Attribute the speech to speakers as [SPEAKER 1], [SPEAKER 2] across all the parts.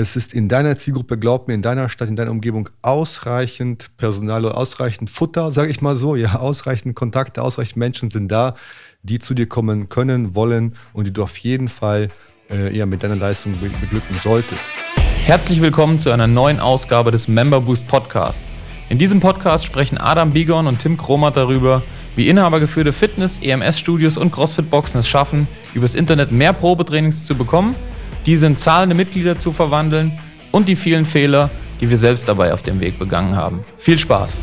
[SPEAKER 1] Es ist in deiner Zielgruppe, glaub mir, in deiner Stadt, in deiner Umgebung ausreichend Personal oder ausreichend Futter, sage ich mal so, ja, ausreichend Kontakte, ausreichend Menschen sind da, die zu dir kommen können, wollen und die du auf jeden Fall äh, ja, mit deiner Leistung beglücken solltest.
[SPEAKER 2] Herzlich willkommen zu einer neuen Ausgabe des Member Boost Podcast. In diesem Podcast sprechen Adam Bigon und Tim Kromat darüber, wie inhabergeführte Fitness-, EMS-Studios und CrossFit-Boxen es schaffen, übers Internet mehr Probetrainings zu bekommen diese in zahlende Mitglieder zu verwandeln und die vielen Fehler, die wir selbst dabei auf dem Weg begangen haben. Viel Spaß!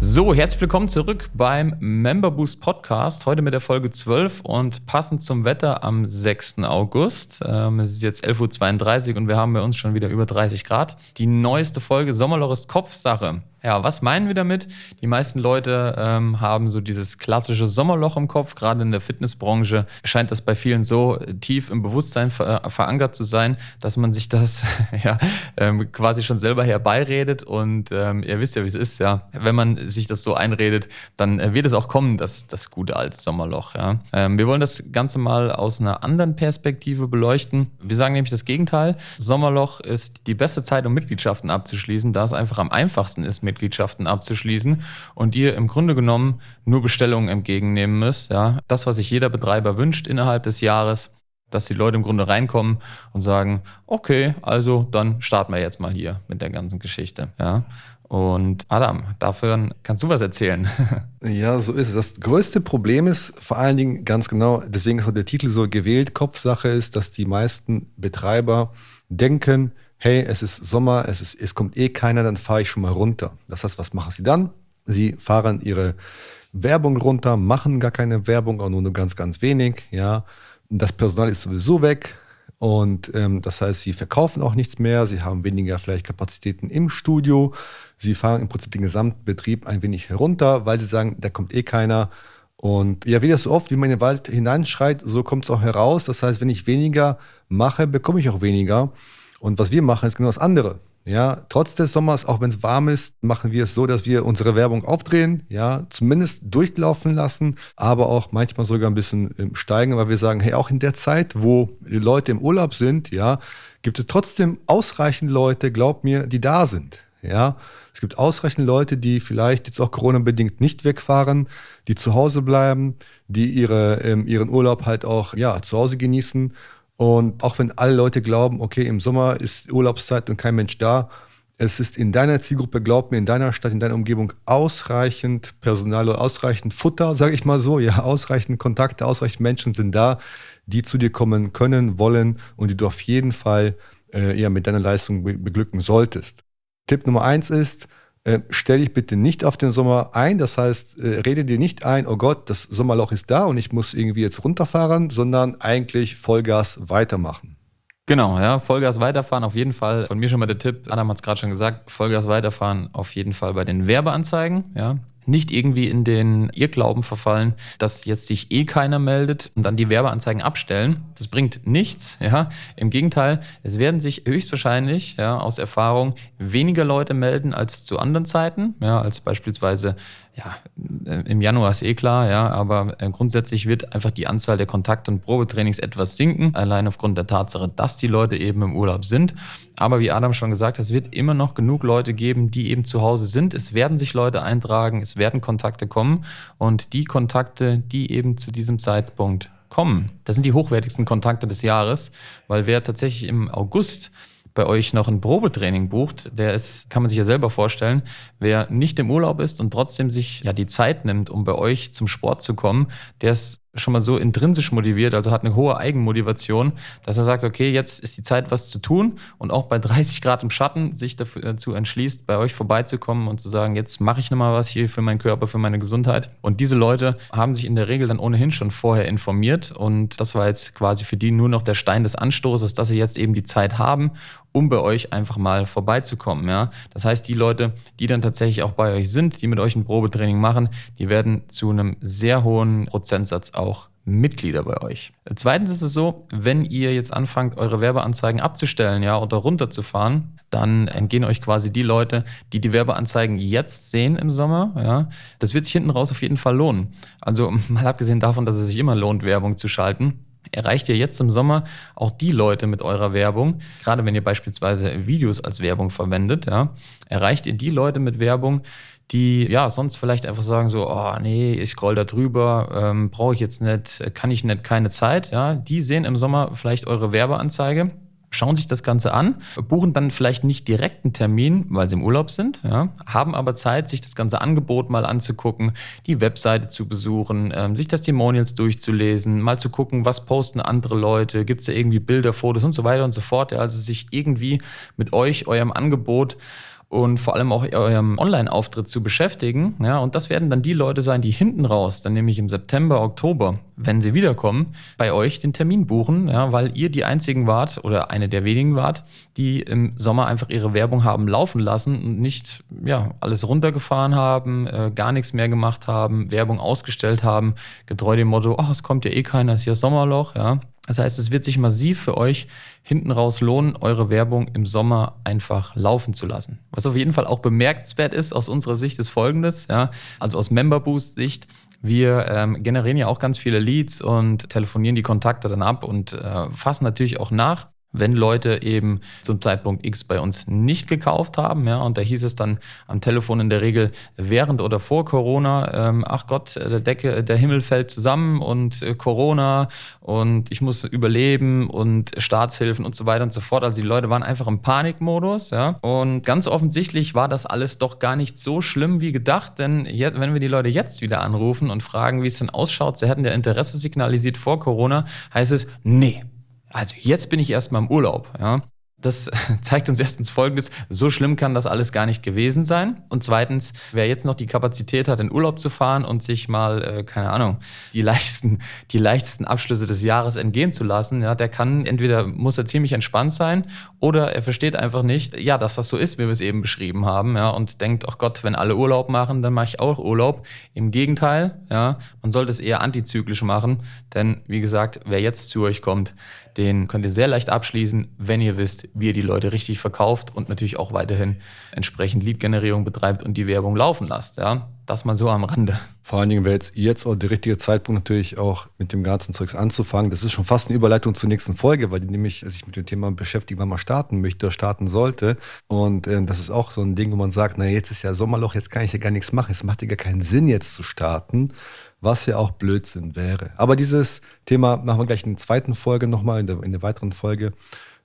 [SPEAKER 2] So, herzlich willkommen zurück beim Member Boost Podcast. Heute mit der Folge 12 und passend zum Wetter am 6. August. Ähm, es ist jetzt 11.32 Uhr und wir haben bei uns schon wieder über 30 Grad. Die neueste Folge Sommerloch ist Kopfsache. Ja, was meinen wir damit? Die meisten Leute ähm, haben so dieses klassische Sommerloch im Kopf. Gerade in der Fitnessbranche scheint das bei vielen so tief im Bewusstsein ver äh, verankert zu sein, dass man sich das ja ähm, quasi schon selber herbeiredet. Und ähm, ihr wisst ja, wie es ist. Ja, wenn man sich das so einredet, dann äh, wird es auch kommen, dass das gute alte Sommerloch. Ja, ähm, wir wollen das Ganze mal aus einer anderen Perspektive beleuchten. Wir sagen nämlich das Gegenteil. Sommerloch ist die beste Zeit, um Mitgliedschaften abzuschließen, da es einfach am einfachsten ist Mitgliedschaften abzuschließen und ihr im Grunde genommen nur Bestellungen entgegennehmen müsst. Ja, das, was sich jeder Betreiber wünscht innerhalb des Jahres, dass die Leute im Grunde reinkommen und sagen, okay, also dann starten wir jetzt mal hier mit der ganzen Geschichte. Ja. Und Adam, dafür kannst du was erzählen.
[SPEAKER 1] ja, so ist es. Das größte Problem ist vor allen Dingen ganz genau, deswegen ist auch der Titel so gewählt, Kopfsache ist, dass die meisten Betreiber denken, hey, es ist Sommer, es, ist, es kommt eh keiner, dann fahre ich schon mal runter. Das heißt, was machen sie dann? Sie fahren ihre Werbung runter, machen gar keine Werbung, auch nur, ganz, ganz wenig. Ja, das Personal ist sowieso weg. Und ähm, das heißt, sie verkaufen auch nichts mehr, sie haben weniger vielleicht Kapazitäten im Studio, sie fahren im Prinzip den gesamten Betrieb ein wenig herunter, weil sie sagen, da kommt eh keiner. Und ja, wie das so oft, wie man in den Wald hineinschreit, so kommt es auch heraus. Das heißt, wenn ich weniger mache, bekomme ich auch weniger. Und was wir machen, ist genau das andere. Ja, trotz des Sommers, auch wenn es warm ist, machen wir es so, dass wir unsere Werbung aufdrehen, ja, zumindest durchlaufen lassen, aber auch manchmal sogar ein bisschen ähm, steigen, weil wir sagen, hey, auch in der Zeit, wo die Leute im Urlaub sind, ja, gibt es trotzdem ausreichend Leute, glaub mir, die da sind. Ja, es gibt ausreichend Leute, die vielleicht jetzt auch Corona-bedingt nicht wegfahren, die zu Hause bleiben, die ihre, ähm, ihren Urlaub halt auch ja, zu Hause genießen und auch wenn alle Leute glauben, okay, im Sommer ist Urlaubszeit und kein Mensch da, es ist in deiner Zielgruppe, glaub mir, in deiner Stadt, in deiner Umgebung ausreichend Personal oder ausreichend Futter, sage ich mal so, ja, ausreichend Kontakte, ausreichend Menschen sind da, die zu dir kommen können, wollen und die du auf jeden Fall äh, ja, mit deiner Leistung beglücken solltest. Tipp Nummer eins ist, äh, stell dich bitte nicht auf den Sommer ein. Das heißt, äh, rede dir nicht ein, oh Gott, das Sommerloch ist da und ich muss irgendwie jetzt runterfahren, sondern eigentlich Vollgas weitermachen.
[SPEAKER 2] Genau, ja, Vollgas weiterfahren auf jeden Fall. Von mir schon mal der Tipp, Adam hat es gerade schon gesagt, Vollgas weiterfahren auf jeden Fall bei den Werbeanzeigen, ja nicht irgendwie in den Irrglauben verfallen, dass jetzt sich eh keiner meldet und dann die Werbeanzeigen abstellen. Das bringt nichts, ja. Im Gegenteil, es werden sich höchstwahrscheinlich, ja, aus Erfahrung weniger Leute melden als zu anderen Zeiten, ja, als beispielsweise ja, äh, im Januar ist eh klar, ja, aber äh, grundsätzlich wird einfach die Anzahl der Kontakt- und Probetrainings etwas sinken, allein aufgrund der Tatsache, dass die Leute eben im Urlaub sind. Aber wie Adam schon gesagt hat, es wird immer noch genug Leute geben, die eben zu Hause sind. Es werden sich Leute eintragen, es werden Kontakte kommen und die Kontakte, die eben zu diesem Zeitpunkt kommen, das sind die hochwertigsten Kontakte des Jahres, weil wer tatsächlich im August bei euch noch ein Probetraining bucht, der ist, kann man sich ja selber vorstellen, wer nicht im Urlaub ist und trotzdem sich ja die Zeit nimmt, um bei euch zum Sport zu kommen, der ist schon mal so intrinsisch motiviert, also hat eine hohe Eigenmotivation, dass er sagt, okay, jetzt ist die Zeit, was zu tun und auch bei 30 Grad im Schatten sich dazu entschließt, bei euch vorbeizukommen und zu sagen, jetzt mache ich nochmal was hier für meinen Körper, für meine Gesundheit. Und diese Leute haben sich in der Regel dann ohnehin schon vorher informiert und das war jetzt quasi für die nur noch der Stein des Anstoßes, dass sie jetzt eben die Zeit haben, um bei euch einfach mal vorbeizukommen. Ja? Das heißt, die Leute, die dann tatsächlich auch bei euch sind, die mit euch ein Probetraining machen, die werden zu einem sehr hohen Prozentsatz auch Mitglieder bei euch. Zweitens ist es so, wenn ihr jetzt anfangt, eure Werbeanzeigen abzustellen, ja, oder runterzufahren, dann entgehen euch quasi die Leute, die die Werbeanzeigen jetzt sehen im Sommer, ja. Das wird sich hinten raus auf jeden Fall lohnen. Also mal abgesehen davon, dass es sich immer lohnt, Werbung zu schalten, erreicht ihr jetzt im Sommer auch die Leute mit eurer Werbung, gerade wenn ihr beispielsweise Videos als Werbung verwendet, ja, erreicht ihr die Leute mit Werbung, die ja sonst vielleicht einfach sagen so, oh nee, ich scroll da drüber, ähm, brauche ich jetzt nicht, kann ich nicht, keine Zeit, ja, die sehen im Sommer vielleicht eure Werbeanzeige schauen sich das Ganze an, buchen dann vielleicht nicht direkt einen Termin, weil sie im Urlaub sind, ja, haben aber Zeit, sich das ganze Angebot mal anzugucken, die Webseite zu besuchen, ähm, sich Testimonials durchzulesen, mal zu gucken, was posten andere Leute, gibt es da irgendwie Bilder, Fotos und so weiter und so fort. Ja, also sich irgendwie mit euch, eurem Angebot und vor allem auch eurem Online-Auftritt zu beschäftigen. Ja, und das werden dann die Leute sein, die hinten raus, dann nämlich im September, Oktober, wenn sie wiederkommen, bei euch den Termin buchen, ja, weil ihr die einzigen wart oder eine der wenigen wart, die im Sommer einfach ihre Werbung haben laufen lassen und nicht ja, alles runtergefahren haben, äh, gar nichts mehr gemacht haben, Werbung ausgestellt haben, getreu dem Motto, ach, es kommt ja eh keiner, es ist ja Sommerloch, ja. Das heißt, es wird sich massiv für euch hinten raus lohnen, eure Werbung im Sommer einfach laufen zu lassen. Was auf jeden Fall auch bemerkenswert ist aus unserer Sicht ist folgendes, ja, also aus Member Boost Sicht, wir ähm, generieren ja auch ganz viele Leads und telefonieren die Kontakte dann ab und äh, fassen natürlich auch nach wenn Leute eben zum Zeitpunkt X bei uns nicht gekauft haben, ja, und da hieß es dann am Telefon in der Regel während oder vor Corona, ähm, ach Gott, der Decke, der Himmel fällt zusammen und äh, Corona und ich muss überleben und Staatshilfen und so weiter und so fort. Also die Leute waren einfach im Panikmodus, ja. Und ganz offensichtlich war das alles doch gar nicht so schlimm wie gedacht, denn jetzt, wenn wir die Leute jetzt wieder anrufen und fragen, wie es denn ausschaut, sie hätten ja Interesse signalisiert vor Corona, heißt es, nee, also jetzt bin ich erstmal im Urlaub. Ja. Das zeigt uns erstens Folgendes, so schlimm kann das alles gar nicht gewesen sein. Und zweitens, wer jetzt noch die Kapazität hat, in Urlaub zu fahren und sich mal, äh, keine Ahnung, die leichtesten, die leichtesten Abschlüsse des Jahres entgehen zu lassen, ja, der kann, entweder muss er ziemlich entspannt sein oder er versteht einfach nicht, ja, dass das so ist, wie wir es eben beschrieben haben, ja, und denkt, ach Gott, wenn alle Urlaub machen, dann mache ich auch Urlaub. Im Gegenteil, ja, man sollte es eher antizyklisch machen, denn wie gesagt, wer jetzt zu euch kommt, den könnt ihr sehr leicht abschließen, wenn ihr wisst, wie ihr die Leute richtig verkauft und natürlich auch weiterhin entsprechend Lead-Generierung betreibt und die Werbung laufen lasst. Ja? Das mal so am Rande.
[SPEAKER 1] Vor allen Dingen wäre jetzt, auch der richtige Zeitpunkt natürlich auch mit dem ganzen Zeugs anzufangen. Das ist schon fast eine Überleitung zur nächsten Folge, weil die nämlich sich mit dem Thema beschäftigt, wann man starten möchte oder starten sollte. Und äh, das ist auch so ein Ding, wo man sagt, na jetzt ist ja Sommerloch, jetzt kann ich ja gar nichts machen. Es macht ja gar keinen Sinn, jetzt zu starten was ja auch Blödsinn wäre. Aber dieses Thema machen wir gleich in der zweiten Folge nochmal, in der, in der weiteren Folge,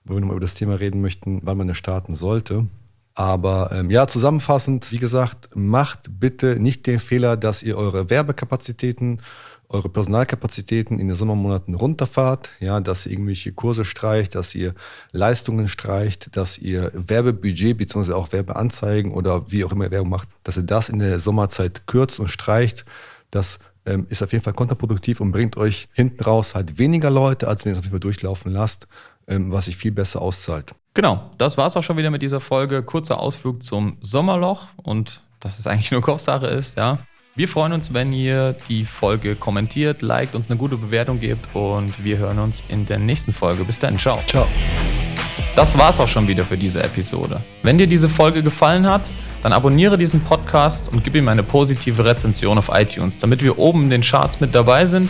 [SPEAKER 1] wo wir nochmal über das Thema reden möchten, wann man es starten sollte. Aber ähm, ja, zusammenfassend, wie gesagt, macht bitte nicht den Fehler, dass ihr eure Werbekapazitäten, eure Personalkapazitäten in den Sommermonaten runterfahrt, ja, dass ihr irgendwelche Kurse streicht, dass ihr Leistungen streicht, dass ihr Werbebudget bzw. auch Werbeanzeigen oder wie auch immer Werbung macht, dass ihr das in der Sommerzeit kürzt und streicht. Das ähm, ist auf jeden Fall kontraproduktiv und bringt euch hinten raus halt weniger Leute, als wenn ihr es auf jeden Fall durchlaufen lasst, was sich viel besser auszahlt.
[SPEAKER 2] Genau, das war es auch schon wieder mit dieser Folge. Kurzer Ausflug zum Sommerloch und dass es eigentlich nur Kopfsache ist, ja. Wir freuen uns, wenn ihr die Folge kommentiert, liked, uns eine gute Bewertung gebt und wir hören uns in der nächsten Folge. Bis dann, ciao. Ciao. Das war's auch schon wieder für diese Episode. Wenn dir diese Folge gefallen hat, dann abonniere diesen Podcast und gib ihm eine positive Rezension auf iTunes, damit wir oben in den Charts mit dabei sind